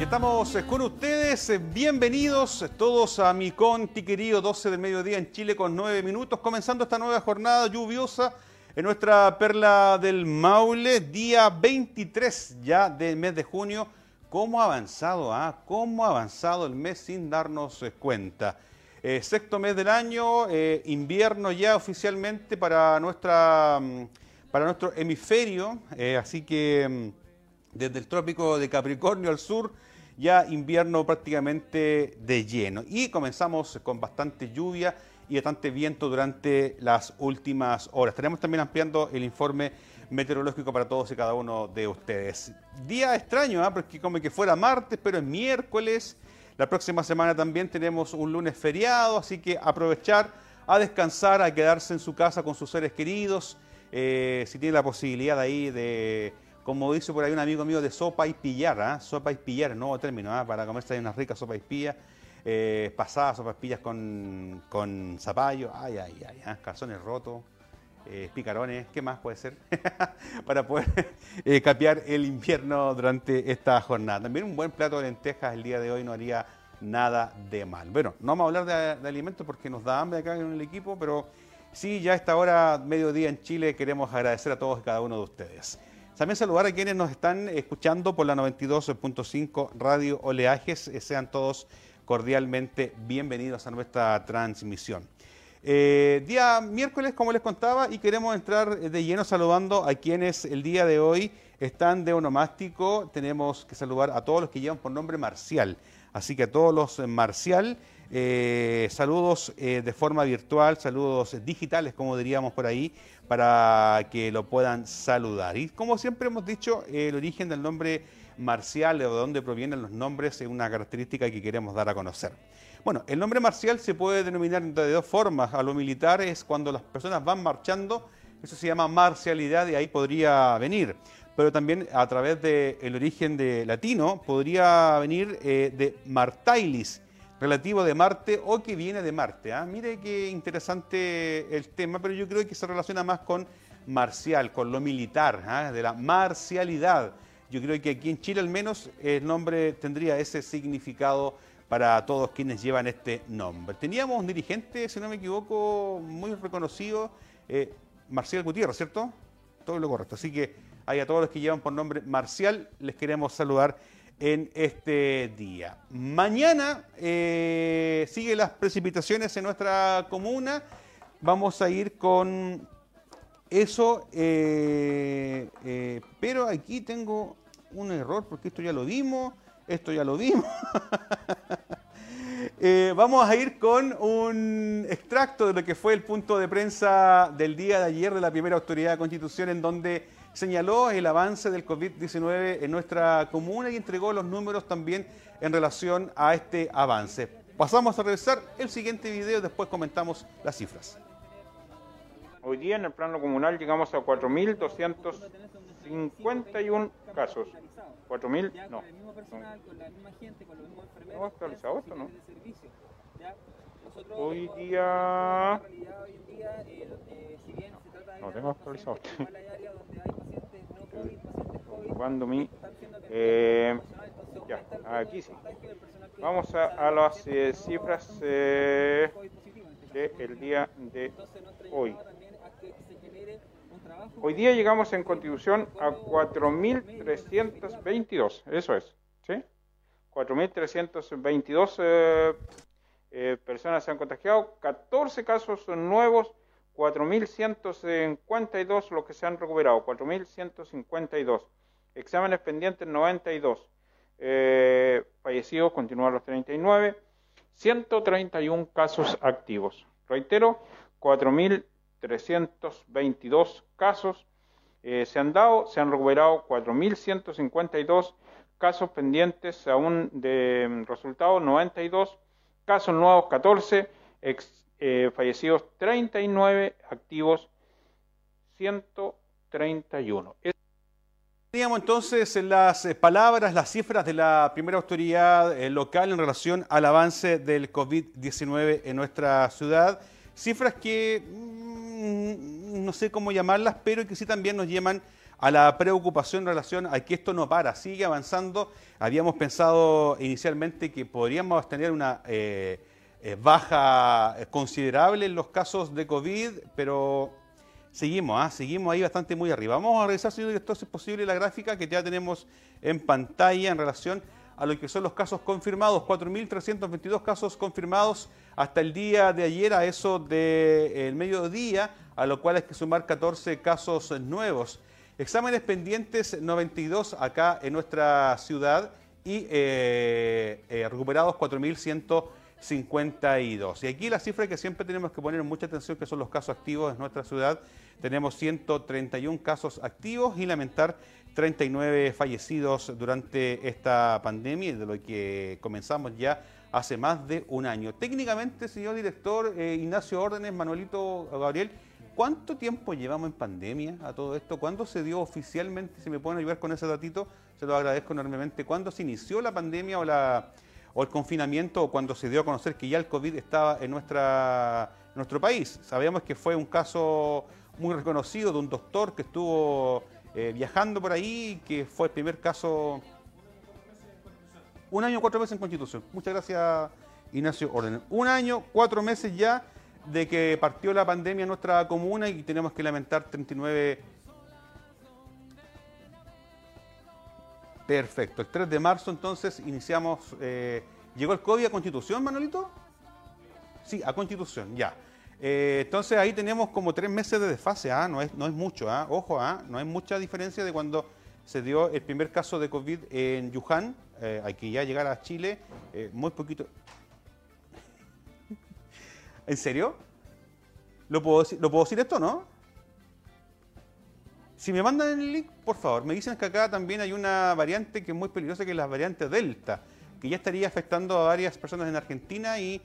Estamos eh, con ustedes, eh, bienvenidos todos a mi conti querido 12 del mediodía en Chile con 9 minutos, comenzando esta nueva jornada lluviosa en nuestra perla del Maule, día 23 ya del mes de junio. ¿Cómo ha avanzado? Ah? ¿Cómo ha avanzado el mes sin darnos eh, cuenta? sexto mes del año, invierno ya oficialmente para, nuestra, mm, para nuestro hemisferio, así que mm, desde el trópico de Capricornio al sur, ya invierno prácticamente de lleno. Y comenzamos con bastante lluvia y bastante viento durante las últimas horas. Estaremos también ampliando el informe meteorológico para todos y cada uno de ustedes. Día extraño, ¿eh? porque como que fuera martes, pero es miércoles. La próxima semana también tenemos un lunes feriado, así que aprovechar a descansar, a quedarse en su casa con sus seres queridos. Eh, si tiene la posibilidad ahí de como dice por ahí un amigo mío, de sopa y pillar, ¿ah? sopa y pillar, nuevo término, ¿ah? para comerse ahí unas ricas sopa y pillas, eh, pasadas sopas pillas con, con zapallo, ay, ay, ay, ¿ah? calzones rotos, eh, picarones, ¿qué más puede ser? para poder eh, capear el invierno durante esta jornada. También un buen plato de lentejas el día de hoy no haría nada de mal. Bueno, no vamos a hablar de, alimentos porque nos da hambre acá en el equipo, pero sí, ya a esta hora, mediodía en Chile, queremos agradecer a todos y cada uno de ustedes. También saludar a quienes nos están escuchando por la 92.5 Radio Oleajes. Eh, sean todos cordialmente bienvenidos a nuestra transmisión. Eh, día miércoles, como les contaba, y queremos entrar de lleno saludando a quienes el día de hoy están de onomástico. Tenemos que saludar a todos los que llevan por nombre Marcial. Así que a todos los Marcial, eh, saludos de forma virtual, saludos digitales, como diríamos por ahí, para que lo puedan saludar. Y como siempre hemos dicho, el origen del nombre marcial, de dónde provienen los nombres, es una característica que queremos dar a conocer. Bueno, el nombre marcial se puede denominar de dos formas. A lo militar es cuando las personas van marchando, eso se llama marcialidad y ahí podría venir. Pero también a través del origen de latino podría venir eh, de martailis, relativo de Marte o que viene de Marte. ¿ah? Mire qué interesante el tema, pero yo creo que se relaciona más con marcial, con lo militar, ¿ah? de la marcialidad. Yo creo que aquí en Chile al menos el nombre tendría ese significado para todos quienes llevan este nombre. Teníamos un dirigente, si no me equivoco, muy reconocido, eh, Marcial Gutiérrez, ¿cierto? Todo lo correcto. Así que a todos los que llevan por nombre Marcial les queremos saludar en este día. Mañana eh, siguen las precipitaciones en nuestra comuna. Vamos a ir con eso, eh, eh, pero aquí tengo un error porque esto ya lo vimos, esto ya lo vimos. vamos a ir con un extracto de lo que fue el punto de prensa del día de ayer de la primera autoridad de constitución en donde señaló el avance del COVID-19 en nuestra comuna y entregó los números también en relación a este avance. Pasamos a revisar el siguiente video, después comentamos las cifras. Hoy día en el plano comunal llegamos a 4.251 casos. 4.000, no. No actualizado esto, ¿no? Hoy día... No tengo actualizado. Cuando mi... Eh, ya, aquí sí. Vamos a, las eh, cifras eh, del día de hoy. Hoy día llegamos en contribución a 4.322, eso es, ¿sí? 4.322 eh, eh, personas se han contagiado, 14 casos nuevos 4.152 los que se han recuperado, 4.152. Exámenes pendientes 92. Eh, fallecidos continúan los 39. 131 casos activos. Reitero, 4.322 casos eh, se han dado, se han recuperado 4.152 casos pendientes aún de mm, resultados 92, casos nuevos 14, eh, fallecidos 39, activos 131. Teníamos entonces las eh, palabras, las cifras de la primera autoridad eh, local en relación al avance del COVID-19 en nuestra ciudad. Cifras que mm, no sé cómo llamarlas, pero que sí también nos llevan a la preocupación en relación a que esto no para, sigue avanzando. Habíamos pensado inicialmente que podríamos tener una eh, eh, baja considerable en los casos de COVID, pero seguimos, ¿ah? seguimos ahí bastante muy arriba. Vamos a revisar, señor director, si es posible, la gráfica que ya tenemos en pantalla en relación a lo que son los casos confirmados, 4.322 casos confirmados hasta el día de ayer, a eso del mediodía, a lo cual hay que sumar 14 casos nuevos. Exámenes pendientes 92 acá en nuestra ciudad y eh, eh, recuperados 4.152. Y aquí la cifra que siempre tenemos que poner mucha atención, que son los casos activos en nuestra ciudad. Tenemos 131 casos activos y lamentar 39 fallecidos durante esta pandemia, de lo que comenzamos ya hace más de un año. Técnicamente, señor director eh, Ignacio Órdenes, Manuelito Gabriel, ¿cuánto tiempo llevamos en pandemia a todo esto? ¿Cuándo se dio oficialmente, si me pueden ayudar con ese datito, se lo agradezco enormemente, ¿cuándo se inició la pandemia o, la, o el confinamiento o cuando se dio a conocer que ya el COVID estaba en nuestra, nuestro país? Sabíamos que fue un caso muy reconocido de un doctor que estuvo eh, viajando por ahí, que fue el primer caso. Un año, cuatro meses en Constitución. Muchas gracias, Ignacio Orden. Un año, cuatro meses ya de que partió la pandemia en nuestra comuna y tenemos que lamentar 39. Perfecto. El 3 de marzo entonces iniciamos. Eh, ¿Llegó el COVID a Constitución, Manolito? Sí, a Constitución, ya. Eh, entonces ahí tenemos como tres meses de desfase, ¿ah? no, es, no es mucho, ¿ah? ojo, ¿ah? no hay mucha diferencia de cuando se dio el primer caso de COVID en Wuhan, eh, hay que ya llegar a Chile, eh, muy poquito. ¿En serio? ¿Lo puedo, ¿Lo puedo decir esto, no? Si me mandan el link, por favor, me dicen que acá también hay una variante que es muy peligrosa, que es la variante Delta, que ya estaría afectando a varias personas en Argentina y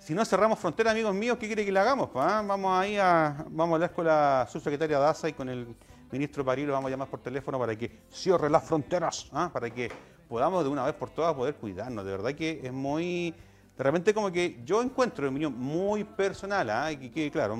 si no cerramos frontera, amigos míos, ¿qué quiere que le hagamos? Vamos ahí a, vamos a hablar con la subsecretaria Daza y con el ministro París, lo vamos a llamar por teléfono para que cierre las fronteras, ¿ah? para que podamos de una vez por todas poder cuidarnos. De verdad que es muy, de repente como que yo encuentro, en mi opinión, muy personal, ¿ah? y que claro,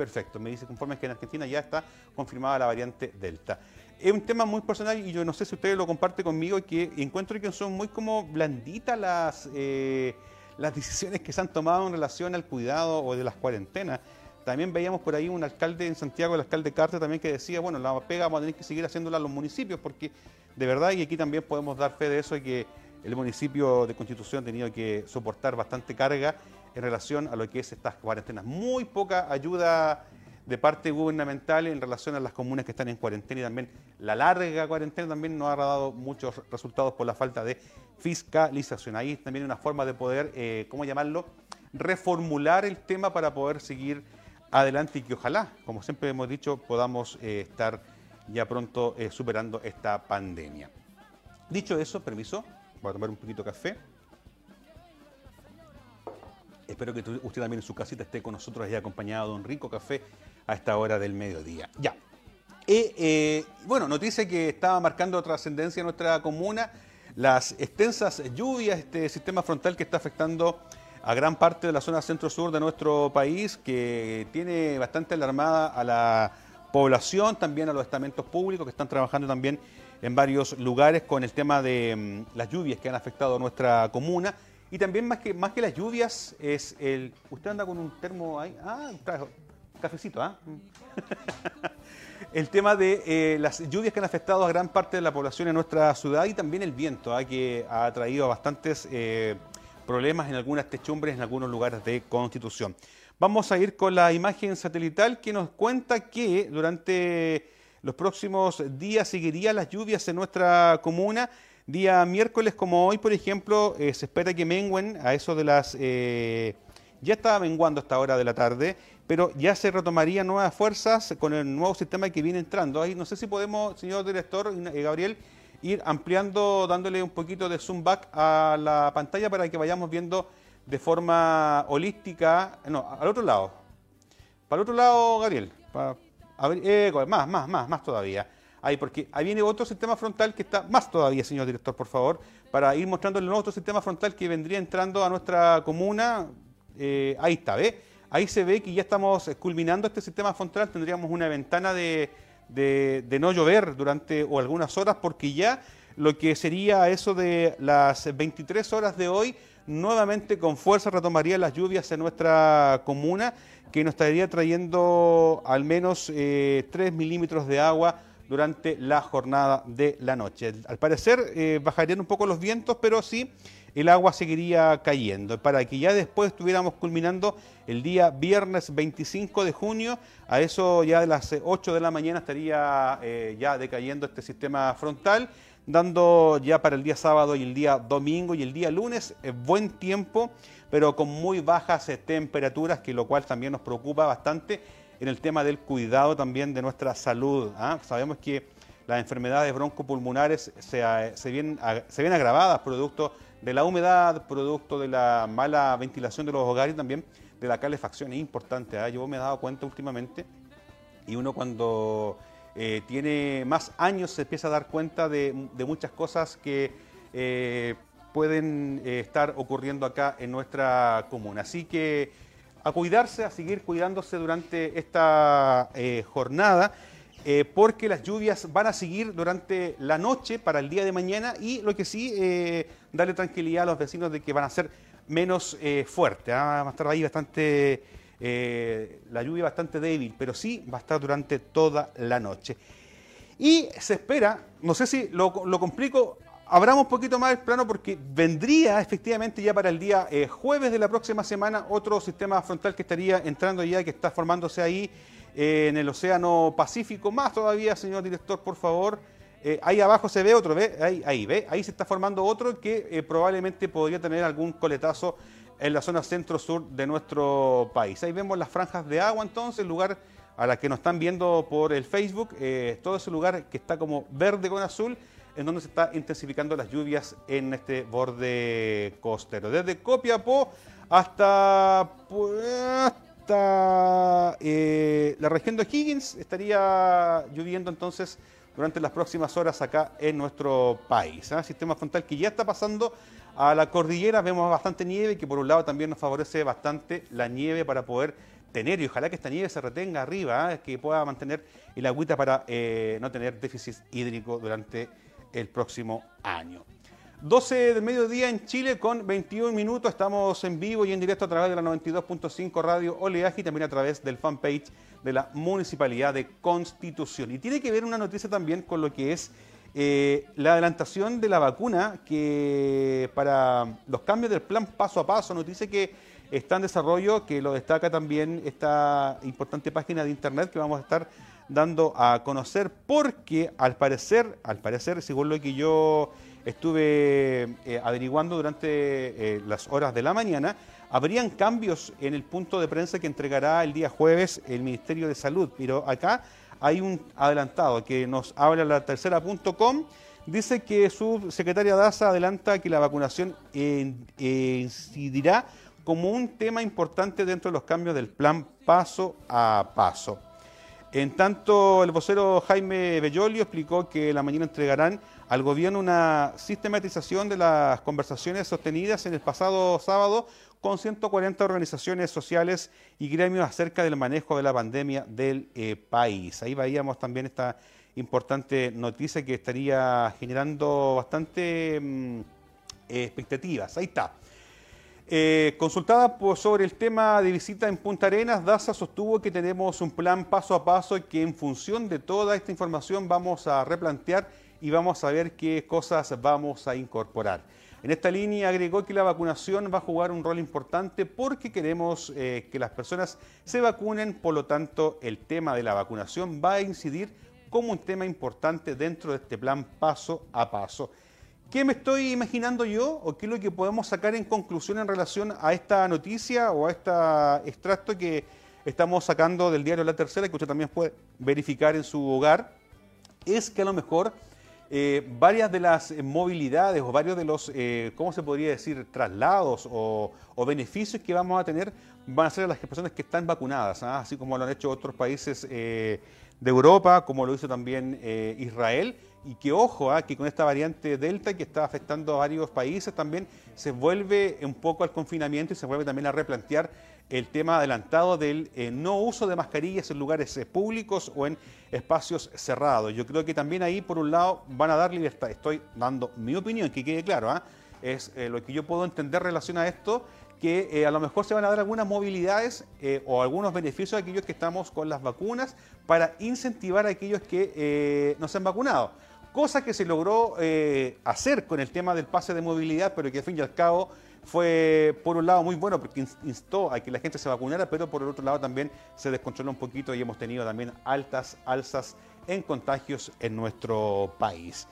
perfecto, me dice conforme que en Argentina ya está confirmada la variante Delta. Es un tema muy personal y yo no sé si ustedes lo comparten conmigo, que encuentro que son muy como blanditas las... Eh, las decisiones que se han tomado en relación al cuidado o de las cuarentenas. También veíamos por ahí un alcalde en Santiago, el alcalde Carter, también que decía, bueno, la pega vamos a tener que seguir haciéndola a los municipios, porque de verdad, y aquí también podemos dar fe de eso, y que el municipio de Constitución ha tenido que soportar bastante carga en relación a lo que es estas cuarentenas. Muy poca ayuda de parte gubernamental en relación a las comunas que están en cuarentena y también la larga cuarentena también no ha dado muchos resultados por la falta de fiscalización. Ahí también una forma de poder, eh, ¿cómo llamarlo?, reformular el tema para poder seguir adelante y que ojalá, como siempre hemos dicho, podamos eh, estar ya pronto eh, superando esta pandemia. Dicho eso, permiso, voy a tomar un poquito de café. Espero que usted también en su casita esté con nosotros y acompañado de un rico café a esta hora del mediodía. Ya. bueno, noticia que estaba marcando trascendencia en nuestra comuna las extensas lluvias, este sistema frontal que está afectando a gran parte de la zona centro-sur de nuestro país, que tiene bastante alarmada a la población, también a los estamentos públicos que están trabajando también en varios lugares con el tema de mm, las lluvias que han afectado a nuestra comuna. Y también más que, más que las lluvias es el... ¿Usted anda con un termo ahí? Ah, trajo cafecito, ¿ah? el tema de eh, las lluvias que han afectado a gran parte de la población en nuestra ciudad y también el viento, ¿ah? que ha traído bastantes eh, problemas en algunas techumbres, en algunos lugares de Constitución. Vamos a ir con la imagen satelital que nos cuenta que durante los próximos días seguirían las lluvias en nuestra comuna. Día miércoles como hoy, por ejemplo, eh, se espera que menguen a eso de las... ya estaba menguando a esta hora de la tarde pero ya se retomarían nuevas fuerzas con el nuevo sistema que viene entrando. Ahí no sé si podemos, señor director eh, Gabriel, ir ampliando, dándole un poquito de zoom back a la pantalla para que vayamos viendo de forma holística, no, al otro lado. Para el otro lado, Gabriel. eh, más, más, más, más todavía. Ahí, porque ahí viene otro sistema frontal que está más todavía, señor director, por favor, para ir mostrando el nuevo sistema frontal que vendría entrando a nuestra comuna. Eh, ahí está, ¿ve? Ahí se ve que ya estamos culminando este sistema frontal, tendríamos una ventana de, de, no llover durante o algunas horas porque ya lo que sería eso de las 23 horas de hoy, nuevamente con fuerza retomaría las lluvias en nuestra comuna, que nos estaría trayendo al menos 3 eh, milímetros de agua durante la jornada de la noche. Al parecer eh, bajarían un poco los vientos, pero sí el agua seguiría cayendo. Para que ya después estuviéramos culminando el día viernes 25 de junio, a eso ya de las 8 de la mañana estaría eh, ya decayendo este sistema frontal dando ya para el día sábado y el día domingo y el día lunes eh, buen tiempo, pero con muy bajas eh, temperaturas, que lo cual también nos preocupa bastante en el tema del cuidado también de nuestra salud. ¿ah? Sabemos que las enfermedades broncopulmonares se, se, vienen, se ven agravadas producto de la humedad, producto de la mala ventilación de los hogares y también de la calefacción. Es importante, ¿ah? yo me he dado cuenta últimamente y uno cuando eh, tiene más años, se empieza a dar cuenta de, muchas cosas que eh, pueden eh, estar ocurriendo acá en nuestra comuna. Así que a cuidarse, a seguir cuidándose durante esta jornada. porque las lluvias van a seguir durante la noche para el día de mañana y lo que sí, darle tranquilidad a los vecinos de que van a ser menos fuertes, ¿ah? va a estar ahí bastante eh, la lluvia bastante débil, pero sí va a estar durante toda la noche. Y se espera, no sé si lo, complico, abramos un poquito más el plano porque vendría efectivamente ya para el día eh, jueves de la próxima semana otro sistema frontal que estaría entrando ya, que está formándose ahí eh, en el Océano Pacífico. Más todavía, señor director, por favor. ahí abajo se ve otro, ¿ve? Ahí, ahí, ¿ve? Ahí se está formando otro que probablemente podría tener algún coletazo en la zona centro-sur de nuestro país. Ahí vemos las franjas de agua entonces, el lugar a la que nos están viendo por el Facebook, eh, todo ese lugar que está como verde con azul, en donde se está intensificando las lluvias en este borde costero. Desde Copiapó hasta, pues, eh, la región de Higgins estaría lloviendo entonces durante las próximas horas acá en nuestro país. ¿eh? Sistema frontal que ya está pasando a la cordillera vemos bastante nieve, que por un lado también nos favorece bastante la nieve para poder tener, y ojalá que esta nieve se retenga arriba, ¿eh? que pueda mantener el agüita para eh, no tener déficit hídrico durante el próximo año. 12 del mediodía en Chile con 21 minutos. Estamos en vivo y en directo a través de la 92.5 Radio Oleaje y también a través del fanpage de la Municipalidad de Constitución. Y tiene que ver una noticia también con lo que es eh, la adelantación de la vacuna que para los cambios del plan paso a paso nos dice que está en desarrollo, que lo destaca también esta importante página de internet que vamos a estar dando a conocer porque al parecer, al parecer, según lo que yo estuve eh, averiguando durante eh, las horas de la mañana, habrían cambios en el punto de prensa que entregará el día jueves el Ministerio de Salud, pero acá hay un adelantado que nos habla la tercera.com. Dice que su secretaria Daza adelanta que la vacunación incidirá como un tema importante dentro de los cambios del plan paso a paso. En tanto, el vocero Jaime Bellolio explicó que la mañana entregarán al gobierno una sistematización de las conversaciones sostenidas en el pasado sábado con 140 organizaciones sociales y gremios acerca del manejo de la pandemia del eh, país. Ahí veíamos también esta importante noticia que estaría generando bastante mm, expectativas. Ahí está. Eh, consultada sobre el tema de visita en Punta Arenas, DASA sostuvo que tenemos un plan paso a paso y que en función de toda esta información vamos a replantear y vamos a ver qué cosas vamos a incorporar. En esta línea agregó que la vacunación va a jugar un rol importante porque queremos eh, que las personas se vacunen, por lo tanto el tema de la vacunación va a incidir como un tema importante dentro de este plan paso a paso. ¿Qué me estoy imaginando yo o qué es lo que podemos sacar en conclusión en relación a esta noticia o a este extracto que estamos sacando del diario La Tercera, que usted también puede verificar en su hogar? Es que a lo mejor eh, varias de las eh, movilidades o varios de los, eh, ¿cómo se podría decir?, traslados o, beneficios que vamos a tener van a ser las personas que están vacunadas, ¿ah? así como lo han hecho otros países de Europa, como lo hizo también Israel, y que ojo, ¿ah? que con esta variante Delta que está afectando a varios países también se vuelve un poco al confinamiento y se vuelve también a replantear el tema adelantado del eh, no uso de mascarillas en lugares eh, públicos o en espacios cerrados. Yo creo que también ahí, por un lado, van a dar libertad. Estoy dando mi opinión, que quede claro, ¿ah? es eh, lo que yo puedo entender en relación a esto, que a lo mejor se van a dar algunas movilidades o algunos beneficios a aquellos que estamos con las vacunas para incentivar a aquellos que no se han vacunado. Cosa que se logró hacer con el tema del pase de movilidad, pero que al fin y al cabo fue por un lado muy bueno porque instó a que la gente se vacunara, pero por el otro lado también se descontroló un poquito y hemos tenido también altas alzas en contagios en nuestro país.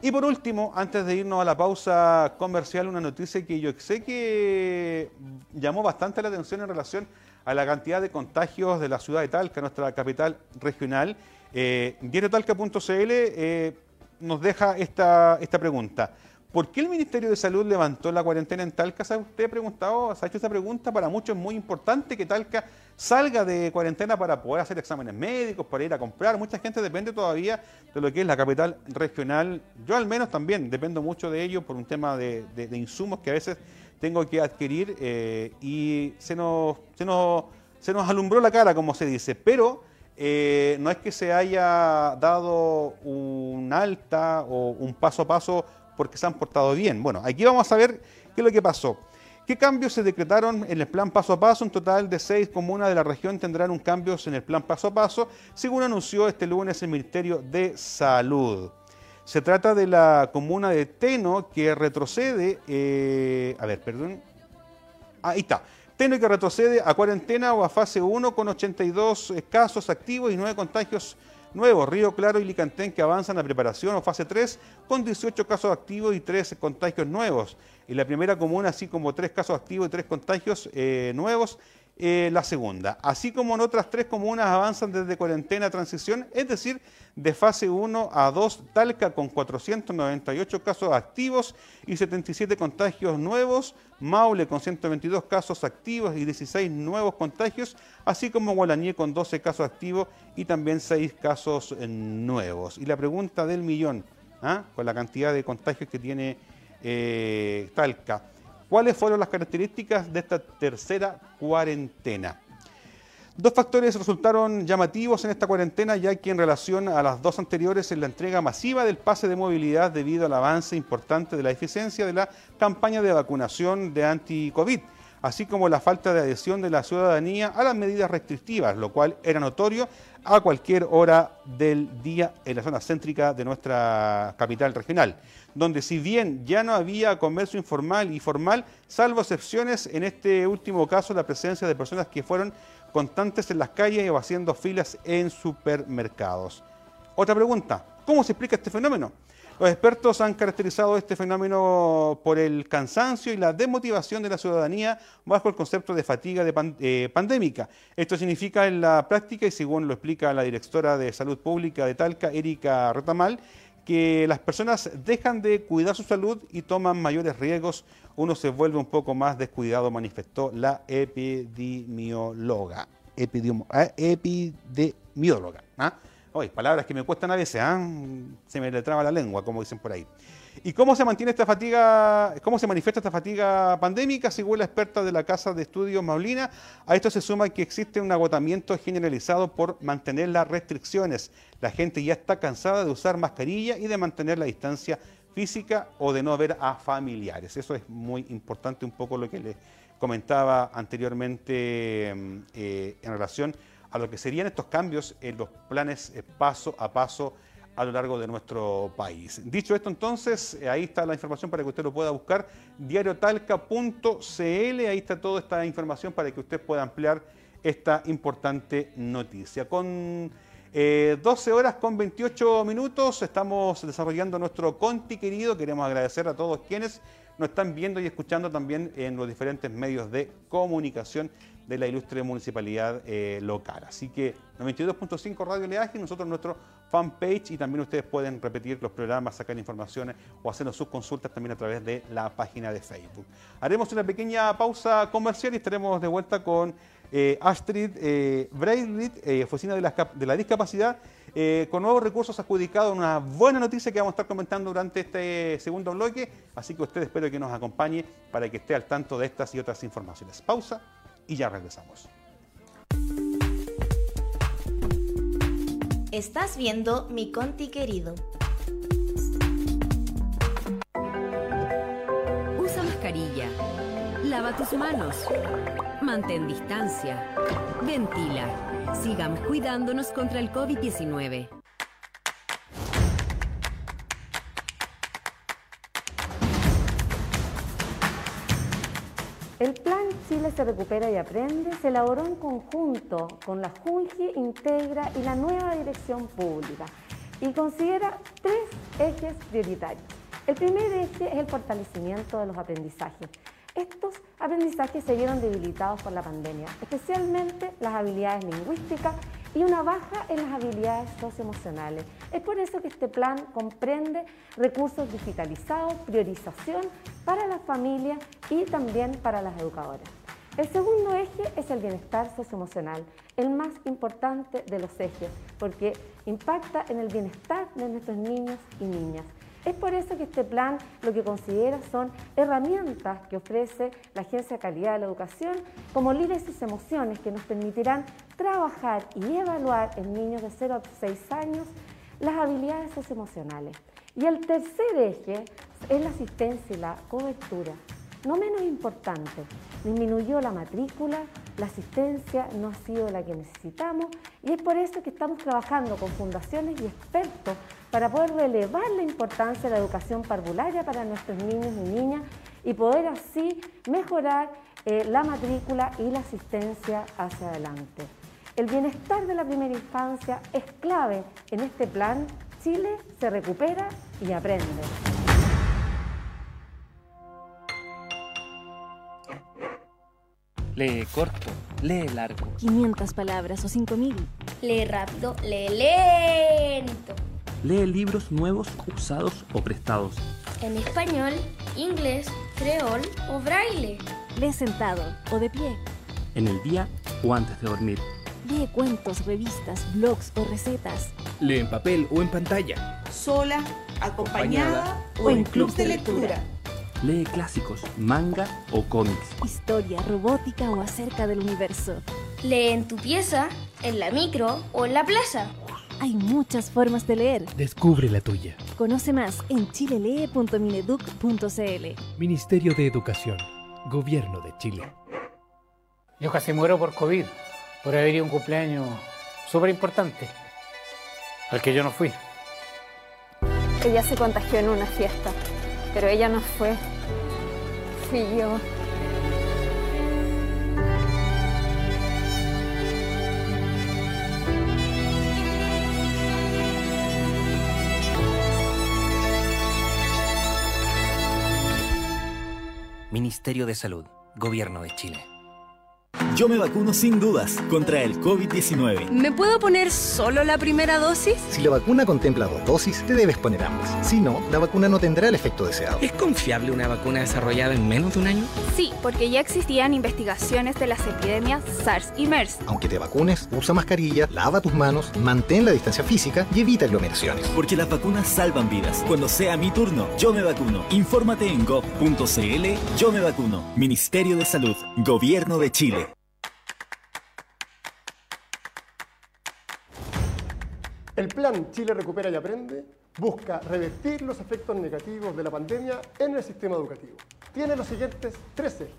Y por último, antes de irnos a la pausa comercial, una noticia que yo sé que llamó bastante la atención en relación a la cantidad de contagios de la ciudad de Talca, nuestra capital regional. Eh, DiarioTalca.cl eh, nos deja esta, esta pregunta. ¿Por qué el Ministerio de Salud levantó la cuarentena en Talca? ¿Se usted ha preguntado, se ha hecho esa pregunta? Para muchos es muy importante que Talca salga de cuarentena para poder hacer exámenes médicos, para ir a comprar. Mucha gente depende todavía de lo que es la capital regional. Yo al menos también dependo mucho de ello por un tema de, insumos que a veces tengo que adquirir eh, y se nos, se, nos, se nos alumbró la cara, como se dice. Pero eh, no es que se haya dado un alta o un paso a paso porque se han portado bien. Bueno, aquí vamos a ver qué es lo que pasó. ¿Qué cambios se decretaron en el plan paso a paso? Un total de seis comunas de la región tendrán un cambio en el plan paso a paso, según anunció este lunes el Ministerio de Salud. Se trata de la comuna de Teno que retrocede, eh, a ver, perdón, ahí está, Teno que retrocede a cuarentena o a fase 1 con 82 casos activos y 9 contagios nuevos. Río Claro y Licantén que avanzan a preparación o fase 3 con 18 casos activos y 13 contagios nuevos. Y la primera comuna, así como 3 casos activos y 3 contagios eh, nuevos, eh, la segunda. Así como en otras tres comunas avanzan desde cuarentena transición, es decir, de fase 1 a 2, Talca con 498 casos activos y 77 contagios nuevos, Maule con 122 casos activos y 16 nuevos contagios, así como Gualañé con 12 casos activos y también 6 casos eh, nuevos. Y la pregunta del millón, ¿ah? con la cantidad de contagios que tiene eh, Talca. ¿Cuáles fueron las características de esta tercera cuarentena? Dos factores resultaron llamativos en esta cuarentena, ya que en relación a las dos anteriores en la entrega masiva del pase de movilidad debido al avance importante de la eficiencia de la campaña de vacunación de anti-COVID, así como la falta de adhesión de la ciudadanía a las medidas restrictivas, lo cual era notorio a cualquier hora del día en la zona céntrica de nuestra capital regional, donde si bien ya no había comercio informal y formal, salvo excepciones, en este último caso la presencia de personas que fueron constantes en las calles o haciendo filas en supermercados. Otra pregunta, ¿cómo se explica este fenómeno? Los expertos han caracterizado este fenómeno por el cansancio y la desmotivación de la ciudadanía bajo el concepto de fatiga eh, pandémica. Esto significa en la práctica, y según lo explica la directora de Salud Pública de Talca, Erika Retamal, que las personas dejan de cuidar su salud y toman mayores riesgos uno se vuelve un poco más descuidado, manifestó la epidemióloga. Eh, palabras que me cuestan a veces, ¿ah? se me le traba la lengua, como dicen por ahí. ¿Y cómo se mantiene esta fatiga, cómo se manifiesta esta fatiga pandémica? Según la experta de la Casa de Estudios Maulina, a esto se suma que existe un agotamiento generalizado por mantener las restricciones. La gente ya está cansada de usar mascarilla y de mantener la distancia física o de no ver a familiares. Eso es muy importante, un poco lo que les comentaba anteriormente mm, eh, en relación a lo que serían estos cambios en los planes eh, paso a paso a lo largo de nuestro país. Dicho esto entonces, eh, ahí está la información para que usted lo pueda buscar, diariotalca.cl, ahí está toda esta información para que usted pueda ampliar esta importante noticia. Con 12 eh, horas con 28 minutos, estamos desarrollando nuestro Conti querido. Queremos agradecer a todos quienes nos están viendo y escuchando también en los diferentes medios de comunicación de la ilustre municipalidad eh, local. Así que 92.5 Radio Leaje, nosotros nuestro fanpage y también ustedes pueden repetir los programas, sacar informaciones o hacernos sus consultas también a través de la página de Facebook. Haremos una pequeña pausa comercial y estaremos de vuelta con eh, Astrid eh, eh, Oficina de la, Discapacidad, con nuevos recursos adjudicados, una buena noticia que vamos a estar comentando durante este segundo bloque, así que usted espero que nos acompañe para que esté al tanto de estas y otras informaciones. Pausa y ya regresamos. Estás viendo Mi Conti querido. Usa mascarilla. Lava tus manos. Mantén distancia. Ventila. Sigamos cuidándonos contra el COVID-19. El Plan Chile se recupera y aprende se elaboró en conjunto con la Junji Integra y la nueva Dirección Pública y considera tres ejes prioritarios. El primer eje es el fortalecimiento de los aprendizajes. Estos aprendizajes se vieron debilitados por la pandemia, especialmente las habilidades lingüísticas y una baja en las habilidades socioemocionales. Es por eso que este plan comprende recursos digitalizados, priorización para las familias y también para las educadoras. El segundo eje es el bienestar socioemocional, el más importante de los ejes, porque impacta en el bienestar de nuestros niños y niñas. Es por eso que este plan lo que considera son herramientas que ofrece la Agencia de Calidad de la Educación como líderes sus emociones que nos permitirán trabajar y evaluar en niños de 0 a 6 años las habilidades socioemocionales. Y el tercer eje es la asistencia y la cobertura. No menos importante, disminuyó la matrícula, la asistencia no ha sido la que necesitamos y es por eso que estamos trabajando con fundaciones y expertos para poder relevar la importancia de la educación parvularia para nuestros niños y niñas y poder así mejorar eh, la matrícula y la asistencia hacia adelante. El bienestar de la primera infancia es clave en este plan. Chile se recupera y aprende. Lee corto, lee largo. 500 palabras o 5000. Lee rápido, lee lento. Lee libros nuevos, usados o prestados. En español, inglés, creol o braille. Lee sentado o de pie. En el día o antes de dormir. Lee cuentos, revistas, blogs o recetas. Lee en papel o en pantalla. Sola, acompañada, o en clubs de lectura. Lee clásicos, manga o cómics. Historia, robótica o acerca del universo. Lee en tu pieza, en la micro o en la plaza. Hay muchas formas de leer. Descubre la tuya. Conoce más en chilelee.mineduc.cl. Ministerio de Educación. Gobierno de Chile. Yo casi muero por COVID, por haber ido a un cumpleaños súper importante, al que yo no fui. Ella se contagió en una fiesta, pero ella no fue. Fui yo. Ministerio de Salud, Gobierno de Chile. Yo me vacuno sin dudas contra el COVID-19. ¿Me puedo poner solo la primera dosis? Si la vacuna contempla dos dosis, te debes poner ambas. Si no, la vacuna no tendrá el efecto deseado. ¿Es confiable una vacuna desarrollada en menos de un año? Sí, porque ya existían investigaciones de las epidemias SARS y MERS. Aunque te vacunes, usa mascarilla, lava tus manos, mantén la distancia física y evita aglomeraciones. Porque las vacunas salvan vidas. Cuando sea mi turno, yo me vacuno. Infórmate en gov.cl. Yo me vacuno. Ministerio de Salud, Gobierno de Chile. El plan Chile Recupera y Aprende busca revertir los efectos negativos de la pandemia en el sistema educativo. Tiene los siguientes tres ejes.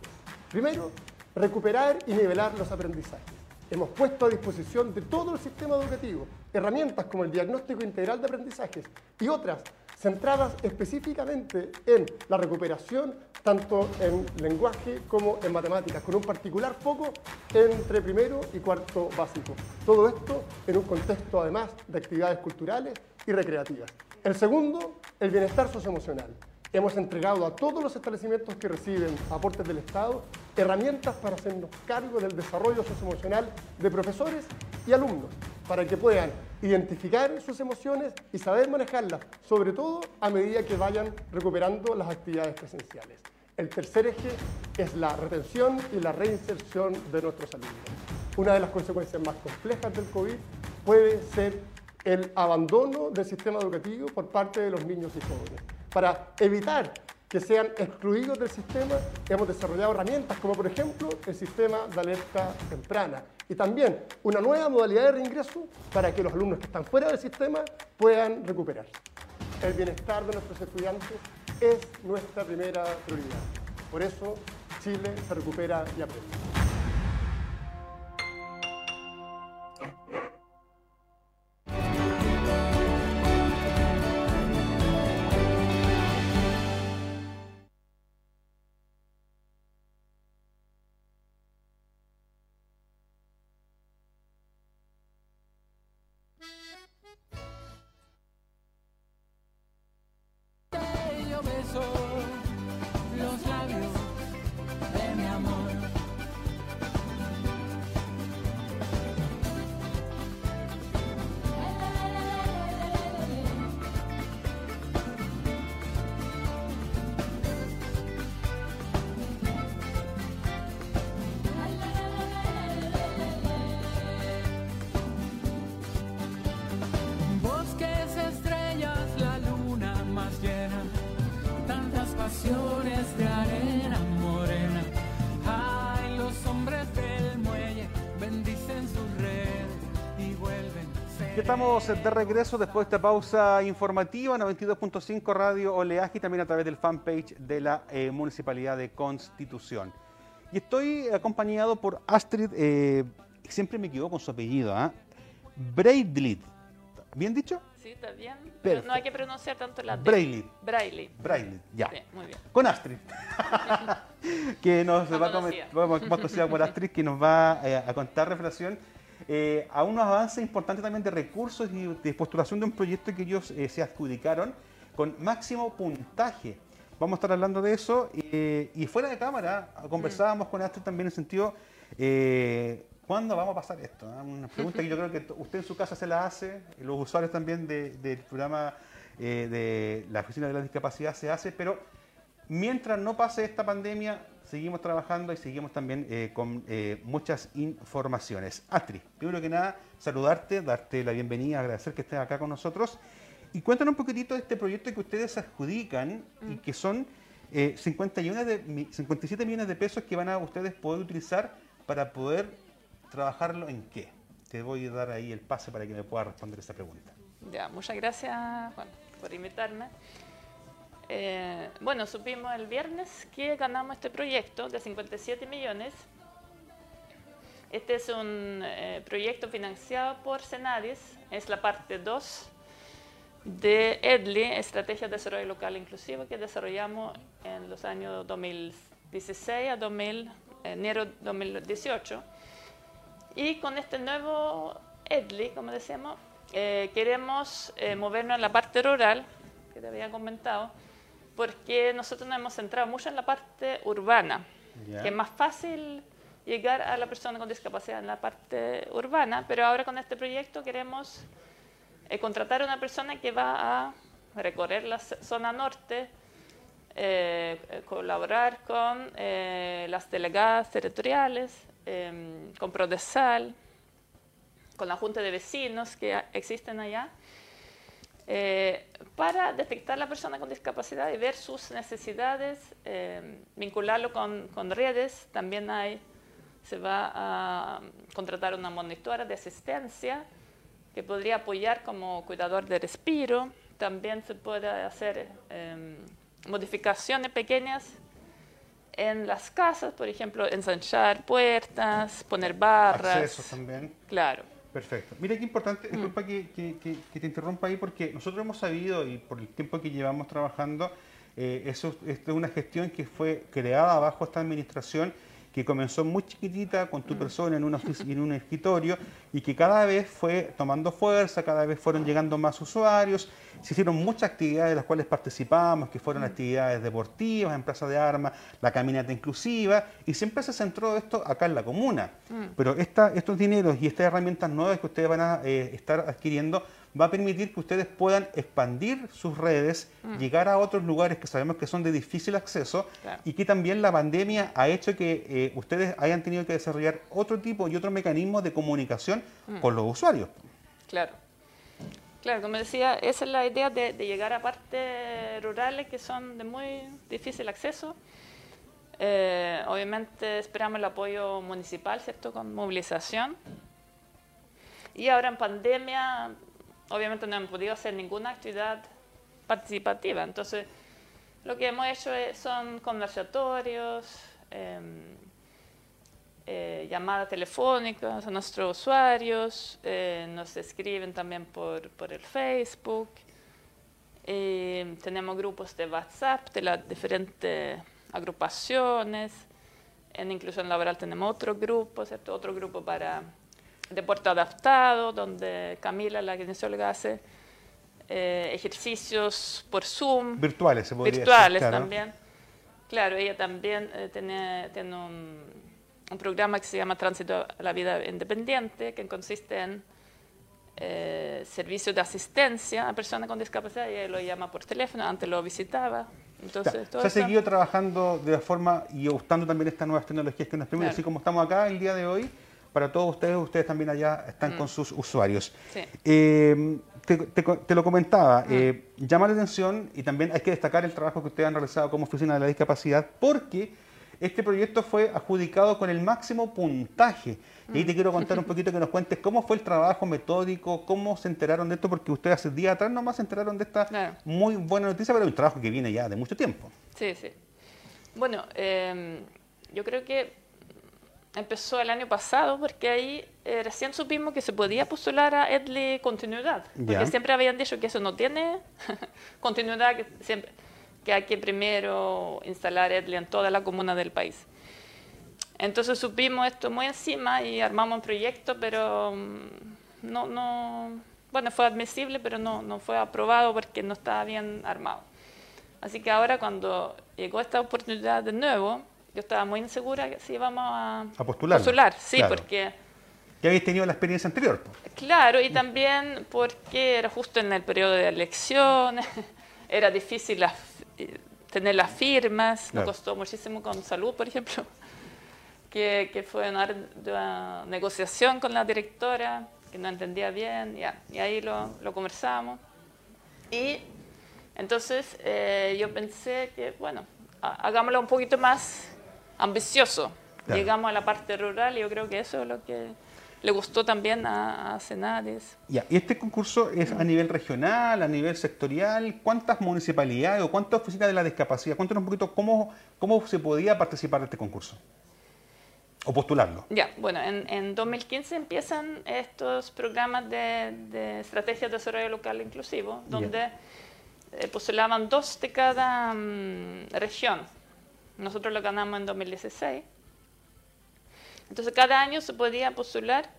Primero, recuperar y nivelar los aprendizajes. Hemos puesto a disposición de todo el sistema educativo herramientas como el diagnóstico integral de aprendizajes y otras centradas específicamente en la recuperación tanto en lenguaje como en matemáticas, con un particular foco entre primero y cuarto básico. Todo esto en un contexto además de actividades culturales y recreativas. El segundo, el bienestar socioemocional. Hemos entregado a todos los establecimientos que reciben aportes del Estado herramientas para hacernos cargo del desarrollo socioemocional de profesores y alumnos, para que puedan identificar sus emociones y saber manejarlas, sobre todo a medida que vayan recuperando las actividades presenciales. El tercer eje es la retención y la reinserción de nuestros alumnos. Una de las consecuencias más complejas del COVID puede ser el abandono del sistema educativo por parte de los niños y jóvenes. Para evitar que sean excluidos del sistema, hemos desarrollado herramientas como por ejemplo el sistema de alerta temprana y también una nueva modalidad de reingreso para que los alumnos que están fuera del sistema puedan recuperar. El bienestar de nuestros estudiantes es nuestra primera prioridad. Por eso Chile se recupera y aprende. Estamos de regreso después de esta pausa informativa, 92.5 Radio Oleaje y también a través del fanpage de la eh, Municipalidad de Constitución. Y estoy acompañado por Astrid, eh, siempre me equivoco con su apellido, ¿ah? ¿Bien dicho? Sí, está bien. Pero no hay que pronunciar tanto la. Braille. Braille. Braille, ya. muy bien. Con Astrid. que nos va a por Astrid, que nos va eh, a contar reflexión eh, a unos avances importantes también de recursos y de postulación de un proyecto que ellos eh, se adjudicaron con máximo puntaje. Vamos a estar hablando de eso eh, y fuera de cámara conversábamos con Astrid también en el sentido, ¿cuándo vamos a pasar esto? Ah, una pregunta que yo creo que usted en su casa se la hace, los usuarios también del programa de la Oficina de la Discapacidad se hace, pero mientras no pase esta pandemia, seguimos trabajando y seguimos también eh, con eh, muchas informaciones. Astrid, primero que nada, saludarte, darte la bienvenida, agradecer que estés acá con nosotros y cuéntanos un poquitito de este proyecto que ustedes adjudican y mm. que son 51 eh, de, 57 millones de pesos que van a ustedes poder utilizar para poder trabajarlo en qué. Te voy a dar ahí el pase para que me pueda responder esa pregunta. Ya, muchas gracias Juan, por invitarme. Eh, bueno, supimos el viernes que ganamos este proyecto de 57 millones. Este es un eh, proyecto financiado por Senadis, es la parte 2 de EDLI, Estrategia de Desarrollo Local Inclusivo, que desarrollamos en los años 2016 a 2000, enero 2018. Y con este nuevo EDLI, como decíamos, eh, queremos movernos en la parte rural, que te había comentado, porque nosotros nos hemos centrado mucho en la parte urbana, que es más fácil llegar a la persona con discapacidad en la parte urbana, pero ahora con este proyecto queremos eh, contratar a una persona que va a recorrer la zona norte, eh, eh, colaborar con las delegadas territoriales, em, con Prodesal, con la Junta de Vecinos que existen allá, eh, para detectar la persona con discapacidad y ver sus necesidades, eh, vincularlo con, con, redes. También hay, se va a contratar una monitora de asistencia que podría apoyar como cuidador de respiro. También se puede hacer em, modificaciones pequeñas en las casas, por ejemplo, ensanchar puertas, poner barras. Acceso también. Claro. Perfecto. Mira qué importante, mm. disculpa que, te interrumpa ahí, porque nosotros hemos sabido, y por el tiempo que llevamos trabajando, eh, eso, esto es una gestión que fue creada bajo esta administración que comenzó muy chiquitita con tu mm. persona en, una en un escritorio y que cada vez fue tomando fuerza, cada vez fueron llegando más usuarios, se hicieron muchas actividades de las cuales participamos, que fueron mm. actividades deportivas, en Plaza de Armas, la caminata inclusiva, y siempre se centró esto acá en la comuna. Mm. Pero esta, estos dineros y estas herramientas nuevas que ustedes van a eh, estar adquiriendo va a permitir que ustedes puedan expandir sus redes, mm. llegar a otros lugares que sabemos que son de difícil acceso y que también la pandemia ha hecho que eh, ustedes hayan tenido que desarrollar otro tipo y otro mecanismo de comunicación mm. con los usuarios. Claro. Claro, como decía, esa es la idea de, de llegar a partes rurales que son de muy difícil acceso. Eh, obviamente esperamos el apoyo municipal, ¿cierto? Con movilización. Y ahora en pandemia, obviamente no hemos podido hacer ninguna actividad participativa. Entonces, lo que hemos hecho es- son conversatorios, em, eh, llamadas telefónicas a nuestros usuarios, eh, nos escriben también por, por el Facebook, eh, tenemos grupos de WhatsApp de las diferentes agrupaciones, en inclusión laboral tenemos otro grupo, ¿cierto? otro grupo para deporte adaptado, donde Camila, la kinesióloga, hace eh, ejercicios por Zoom. Virtuales, se podría decir, Virtuales claro. también. Claro, ella también eh, tiene, tiene un, un programa que se llama Tránsito a la Vida Independiente, que consiste en eh, servicio de asistencia a personas con discapacidad, ella lo llama por teléfono, antes lo visitaba. Entonces, Claro, todo se ha eso- seguido trabajando de la forma y usando también estas nuevas tecnologías que nos permiten, Claro. así como estamos acá el día de hoy, para todos ustedes, ustedes también allá están Mm. con sus usuarios. Sí. Eh, te, te co- te lo comentaba, eh, llama la atención y también hay que destacar el trabajo que ustedes han realizado como Oficina de la Discapacidad, porque este proyecto fue adjudicado con el máximo puntaje. Y ahí te quiero contar un poquito que nos cuentes cómo fue el trabajo metódico, cómo se enteraron de esto, porque ustedes hace días atrás nomás se enteraron de esta Claro. muy buena noticia, pero es un trabajo que viene ya de mucho tiempo. Sí, sí. Bueno, eh, yo creo que empezó el año pasado porque ahí eh, recién supimos que se podía postular a EDLI continuidad. Porque Ya. siempre habían dicho que eso no tiene continuidad, que, siempre, que hay que primero instalar EDLI en toda la comuna del país. Entonces supimos esto muy encima y armamos un proyecto, pero mm, no, no, bueno, fue admisible, pero no, no fue aprobado porque no estaba bien armado. Así que ahora cuando llegó esta oportunidad de nuevo, yo estaba muy insegura que si íbamos a, A postular, sí, claro. porque Ya habéis tenido la experiencia anterior. Claro, y también porque era justo en el periodo de elecciones, era difícil las- eh, tener las firmas, Claro. nos costó muchísimo con salud, por ejemplo, que, que fue una negociación con la directora, que no entendía bien, ya, y ahí lo, lo conversamos. Y entonces eh, yo pensé que, bueno, ha- hagámoslo un poquito más ambicioso. Claro. Llegamos a la parte rural y yo creo que eso es lo que le gustó también a, a. Ya, y este concurso es a nivel regional, a nivel sectorial. ¿Cuántas municipalidades o cuántas oficinas de la discapacidad? Cuéntanos un poquito cómo, cómo se podía participar de este concurso o postularlo. Ya, bueno, en, en 2015 empiezan estos programas de, de estrategias de desarrollo local inclusivo, Ya. donde eh, postulaban dos de cada mm, región. Nosotros lo ganamos en 2016. Entonces, cada año se podía postular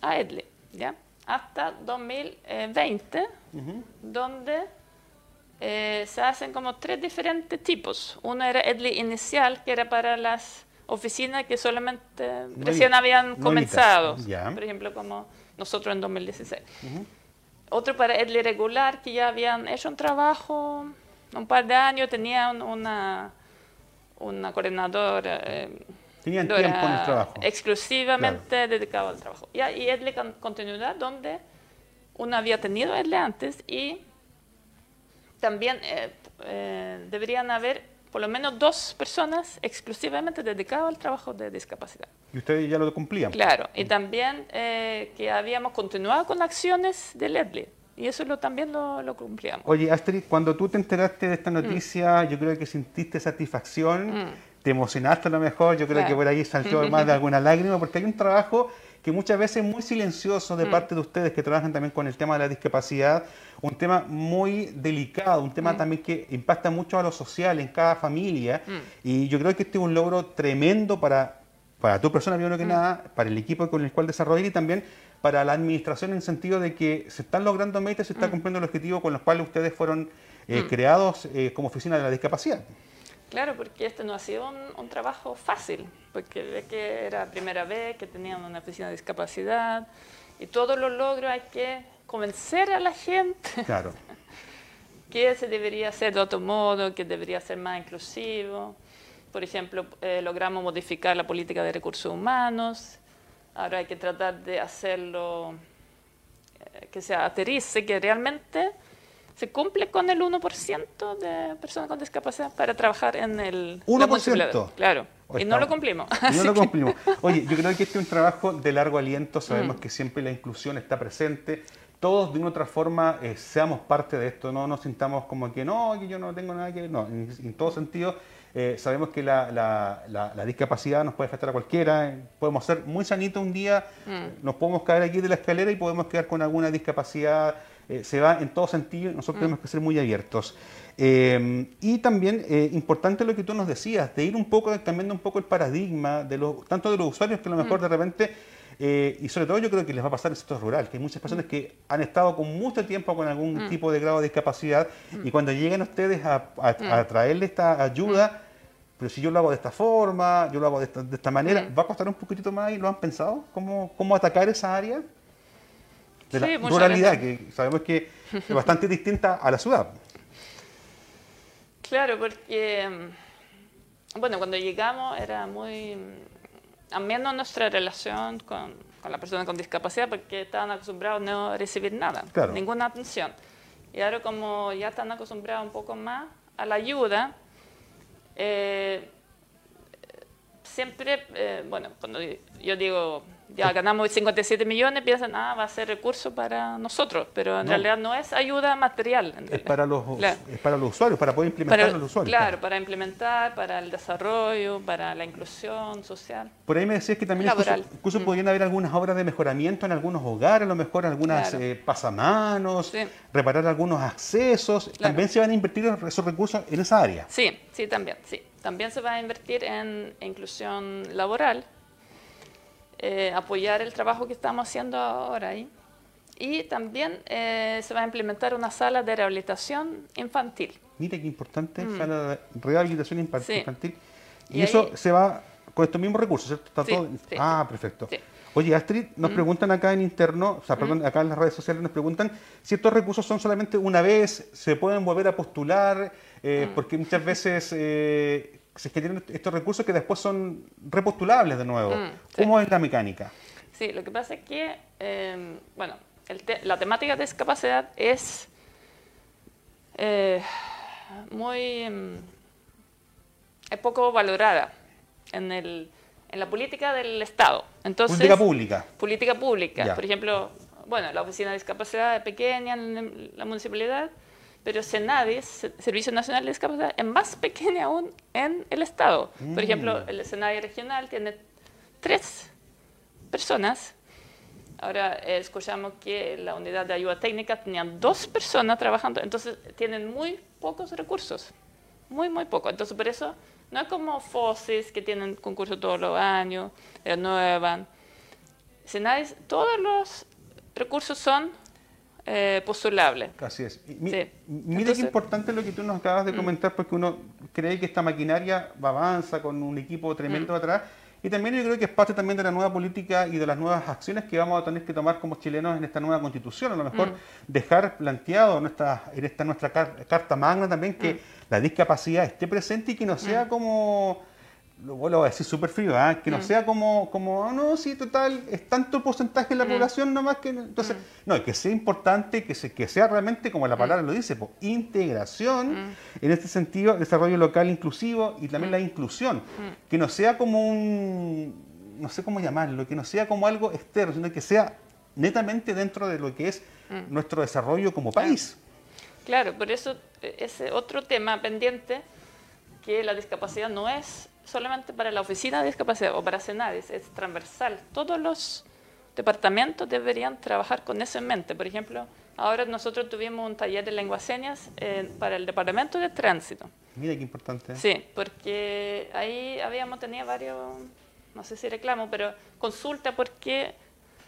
a EDLE, ¿ya? Hasta 2020, donde eh, se hacen como tres diferentes tipos. Uno era EDLI inicial, que era para las oficinas que solamente recién habían comenzado, por ejemplo, como nosotros en 2016. Otro para EDLI regular, que ya habían hecho un trabajo un par de años, tenían una, una coordinadora. eh, Tenían tiempo en el trabajo. Exclusivamente dedicado al trabajo. Y, y EDLE con continuidad, donde uno había tenido EDLE antes y también eh, eh, deberían haber por lo menos dos personas exclusivamente dedicadas al trabajo de discapacidad. Y ustedes ya lo cumplían. Claro, y también eh, que habíamos continuado con acciones del EDLE. Y eso lo, también lo, lo cumplíamos. Oye, Astrid, cuando tú te enteraste de esta noticia, yo creo que sentiste satisfacción, Mm. te emocionaste a lo mejor, yo creo Claro. que por ahí saltó más de alguna lágrima, porque hay un trabajo que muchas veces es muy silencioso de Mm. parte de ustedes que trabajan también con el tema de la discapacidad, un tema muy delicado, un tema Mm. también que impacta mucho a lo social en cada familia, Mm. y yo creo que este es un logro tremendo para, para tu persona, primero Mm. que nada, para el equipo con el cual desarrollar y también para la administración en el sentido de que se están logrando metas, se está Mm. cumpliendo el objetivo con los cuales ustedes fueron eh, Mm. creados eh, como oficina de la discapacidad. Claro, porque este no ha sido un, un trabajo fácil, porque que era la primera vez que tenían una oficina de discapacidad y todos los logros hay que convencer a la gente Claro. que se debería hacer de otro modo, que debería ser más inclusivo. Por ejemplo, eh, logramos modificar la política de recursos humanos, ahora hay que tratar de hacerlo que se aterrice, que realmente se cumple con el 1% de personas con discapacidad para trabajar en el... 1%. Claro, y no lo cumplimos. Y no lo cumplimos. Oye, yo creo que este es un trabajo de largo aliento, sabemos Mm. que siempre la inclusión está presente, todos de una u otra forma eh, seamos parte de esto, no nos sintamos como que no, que yo no tengo nada que ver, no, en, en todo sentido. Eh, sabemos que la, la- la- la discapacidad nos puede afectar a cualquiera, eh, podemos ser muy sanitos un día, Mm. nos podemos caer aquí de la escalera y podemos quedar con alguna discapacidad, eh, se va en todo sentido, nosotros Mm. tenemos que ser muy abiertos. Eh, y también importante lo que tú nos decías, de ir un poco, cambiando un poco el paradigma, de los, tanto de los usuarios que a lo mejor Mm. de repente, eh, y sobre todo yo creo que les va a pasar en el sector rural, que hay muchas personas que han estado con mucho tiempo con algún Mm. tipo de grado de discapacidad y Mm. cuando llegan ustedes a, a- Mm. a traerle esta ayuda, pero si yo lo hago de esta forma, yo lo hago de esta, de esta manera. ¿va a costar un poquitito más y lo han pensado? ¿Cómo, cómo atacar esa área? De la Sí, ruralidad, que sabemos que es bastante distinta a la ciudad. Claro, porque, bueno, cuando llegamos era muy ameno nuestra relación con, con la persona con discapacidad porque estaban acostumbrados a no recibir nada, Claro. ninguna atención. Y ahora como ya están acostumbrados un poco más a la ayuda, eh, siempre, eh, bueno, cuando yo digo, ya ganamos 57 millones, piensan, ah, va a ser recurso para nosotros, pero en No. realidad no es ayuda material. Es para los, Claro. es para los usuarios, para poder implementarlo Para- a los usuarios. Claro, para implementar, para el desarrollo, para la inclusión social. Por ahí me decías que también incluso, incluso Mm. podrían haber algunas obras de mejoramiento en algunos hogares, a lo mejor algunas Claro. eh, pasamanos, reparar algunos accesos. También se van a invertir esos recursos en esa área. Sí, sí, también, sí. También se va a invertir en inclusión laboral, eh, apoyar el trabajo que estamos haciendo ahora ahí. Y también eh, se va a implementar una sala de rehabilitación infantil. Mira qué importante, Mm. sala de rehabilitación Sí. infantil. Y, Y eso ahí- se va con estos mismos recursos, ¿cierto? Está Sí, todo- sí, ah, perfecto. Oye, Astrid, nos Mm. preguntan acá en interno, o sea, perdón, acá en las redes sociales nos preguntan si estos recursos son solamente una vez, se pueden volver a postular, eh, Mm. porque muchas veces eh, se generan estos recursos que después son repostulables de nuevo. Mm, sí. ¿Cómo es la mecánica? Sí, lo que pasa es que, eh, bueno, el te- la temática de discapacidad es eh, muy mm, es poco valorada en, el, en la política del Estado. Entonces, Política pública. Política pública. Ya. Por ejemplo, bueno, la oficina de discapacidad es pequeña en la municipalidad, pero Senadis, Se- Servicio Nacional de Discapacidad, es más pequeña aún en el Estado. Mm. Por ejemplo, el Senadi regional tiene tres personas. Ahora eh, escuchamos que la unidad de ayuda técnica tenían dos personas trabajando, entonces tienen muy pocos recursos, muy, muy poco. Entonces, por eso no es como FOSIS, que tienen concursos todos los años, renuevan. Senadis, todos los recursos son eh, postulables. Así es. Y mi- Sí. Mira Entonces- qué importante lo que tú nos acabas de Mm. comentar, porque uno cree que esta maquinaria va avanza con un equipo tremendo Mm. atrás. Y también yo creo que es parte también de la nueva política y de las nuevas acciones que vamos a tener que tomar como chilenos en esta nueva constitución. A lo mejor Mm. dejar planteado en, nuestra, en esta nuestra car- carta magna también que Mm. la discapacidad esté presente y que no sea como, lo vuelvo a decir súper frío, ¿ah? que no Mm. sea como, como "Ah, no, sí, total, es tanto porcentaje de la Mm. población nomás que... no". Entonces, no, que sea importante, que, se, que sea realmente, como la palabra lo dice, po, integración, en este sentido, desarrollo local inclusivo y también la inclusión, que no sea como un, no sé cómo llamarlo, que no sea como algo externo, sino que sea netamente dentro de lo que es Mm. nuestro desarrollo como país. Claro, por eso eh, ese otro tema pendiente, que la discapacidad no es solamente para la oficina de discapacidad o para Senadis, es transversal. Todos los departamentos deberían trabajar con eso en mente. Por ejemplo, ahora nosotros tuvimos un taller de lenguas señas eh, para el departamento de tránsito. Mira qué importante. Sí, porque ahí habíamos tenido varios, no sé si reclamo, pero consulta porque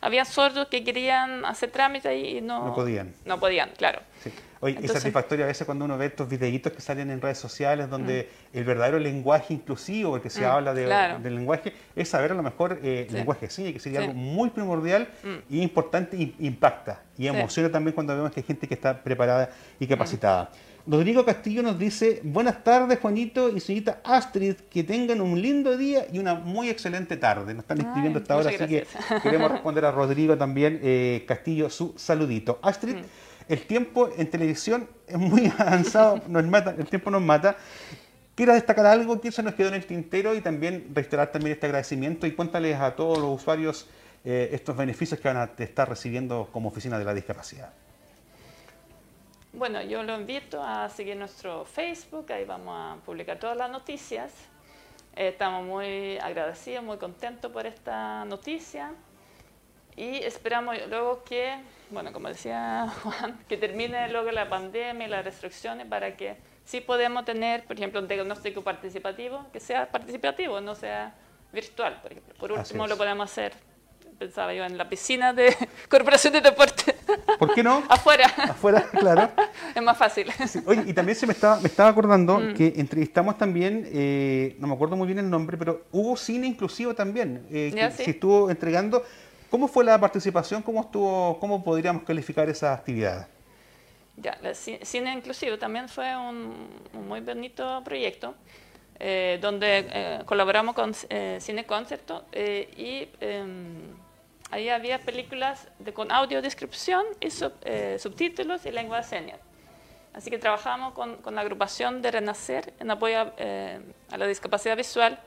había sordos que querían hacer trámite ahí y no, No podían. No podían, claro. Sí. Oye, Entonces- es satisfactorio a veces cuando uno ve estos videitos que salen en redes sociales donde el verdadero lenguaje inclusivo, porque se Mm, habla de, claro. del lenguaje, es saber a lo mejor eh, Sí. lenguaje señas, que sería Sí. algo muy primordial Mm. y importante y impacta y Sí. emociona también cuando vemos que hay gente que está preparada y capacitada. Rodrigo Castillo nos dice, buenas tardes Juanito y señorita Astrid, que tengan un lindo día y una muy excelente tarde. Nos están escribiendo hasta ahora, así que queremos responder a Rodrigo también, eh, Castillo, su saludito. Astrid, mm. el tiempo en televisión es muy avanzado, nos mata, el tiempo nos mata. Quiero destacar algo que se nos quedó en el tintero y también reiterar también este agradecimiento y cuéntales a todos los usuarios eh, estos beneficios que van a estar recibiendo como oficina de la discapacidad. Bueno, yo lo invito a seguir nuestro Facebook, ahí vamos a publicar todas las noticias. Eh, estamos muy agradecidos, muy contentos por esta noticia y esperamos luego que, bueno, como decía Juan, que termine luego la pandemia y las restricciones para que sí podamos tener, por ejemplo, un diagnóstico participativo, que sea participativo, no sea virtual, por ejemplo. Por último, lo podemos hacer pensaba yo en la piscina de Corporación de Deporte. ¿Por qué no? Afuera. Afuera, claro. es más fácil. Oye, y también se me estaba, me estaba acordando mm. que entrevistamos también, eh, no me acuerdo muy bien el nombre, pero hubo cine inclusivo también, eh, que se estuvo entregando. ¿Cómo fue la participación? ¿Cómo estuvo? ¿Cómo podríamos calificar esa actividad? Ya, el cine inclusivo también fue un, muy bonito proyecto. Eh, donde colaboramos con Cine Concerto y em, Ahí había películas de, con audiodescripción y eh, subtítulos y lengua de señas. Así que trabajamos con, con la agrupación de Renacer en apoyo eh, a la discapacidad visual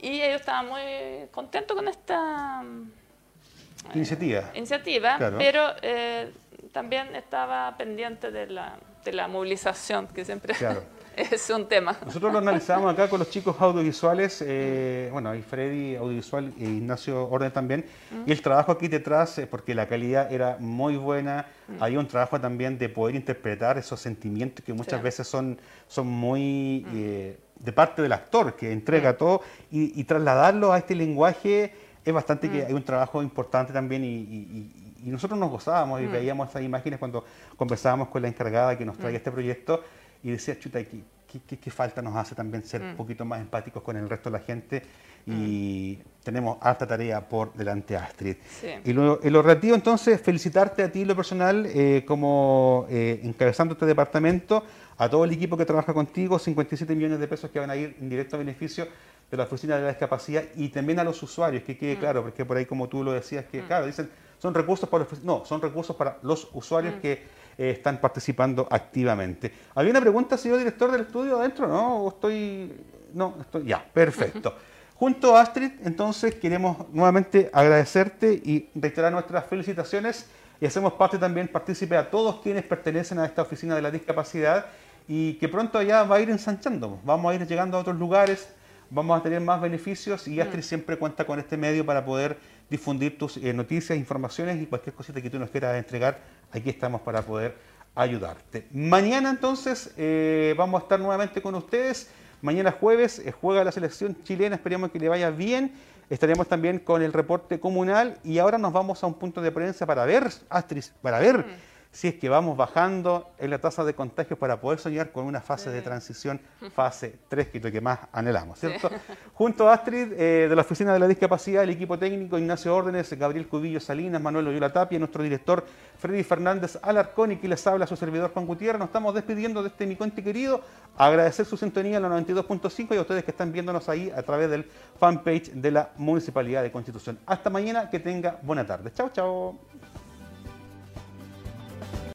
y ellos estaban muy contentos con esta eh, iniciativa, iniciativa pero también estaba pendiente de la, de la movilización que siempre claro. es un tema. Nosotros lo analizamos acá con los chicos audiovisuales, eh, bueno, hay Freddy audiovisual e Ignacio Orden también, y el trabajo aquí detrás, eh, porque la calidad era muy buena, hay un trabajo también de poder interpretar esos sentimientos que muchas veces son, son muy eh, de parte del actor, que entrega todo, y, trasladarlo a este lenguaje es bastante que hay un trabajo importante también y, nosotros nos gozábamos y veíamos esas imágenes cuando conversábamos con la encargada que nos traía este proyecto y decía, chuta, ¿qué, qué, falta nos hace también ser mm. un poquito más empáticos con el resto de la gente? Y mm. tenemos harta tarea por delante, Astrid. Y lo, en lo relativo, entonces, felicitarte a ti, lo personal, eh, como eh, encabezando este departamento, a todo el equipo que trabaja contigo, 57 millones de pesos que van a ir en directo beneficio de la Oficina de la Discapacidad y también a los usuarios, que quede mm. claro, porque por ahí, como tú lo decías, que, claro, dicen, son recursos para los, no, son recursos para los usuarios que eh, están participando activamente. Había una pregunta, señor director del estudio adentro, ¿no? estoy...? No, estoy... Ya, perfecto. Junto a Astrid, entonces, queremos nuevamente agradecerte y reiterar nuestras felicitaciones y hacemos parte también, partícipe a todos quienes pertenecen a esta oficina de la discapacidad y que pronto ya va a ir ensanchando. Vamos a ir llegando a otros lugares, vamos a tener más beneficios y Astrid siempre cuenta con este medio para poder difundir tus eh, noticias, informaciones y cualquier cosita que tú nos quieras entregar aquí estamos para poder ayudarte. Mañana entonces eh, vamos a estar nuevamente con ustedes. Mañana jueves eh, juega la selección chilena, esperemos que le vaya bien. Estaremos también con el reporte comunal y ahora nos vamos a un punto de prensa para ver, Astrid, para ver mm si es que vamos bajando en la tasa de contagios para poder soñar con una fase de transición, fase 3, que es lo que más anhelamos, ¿cierto? Junto a Astrid, eh, de la Oficina de la Discapacidad, el equipo técnico Ignacio Órdenes, Gabriel Cubillo Salinas, Manuel Oyola Tapia, nuestro director Freddy Fernández Alarcón y que les habla su servidor Juan Gutiérrez, nos estamos despidiendo de este mi querido, agradecer su sintonía en la 92.5 y a ustedes que están viéndonos ahí a través del fanpage de la Municipalidad de Constitución. Hasta mañana, que tenga buena tarde. Chao, chao.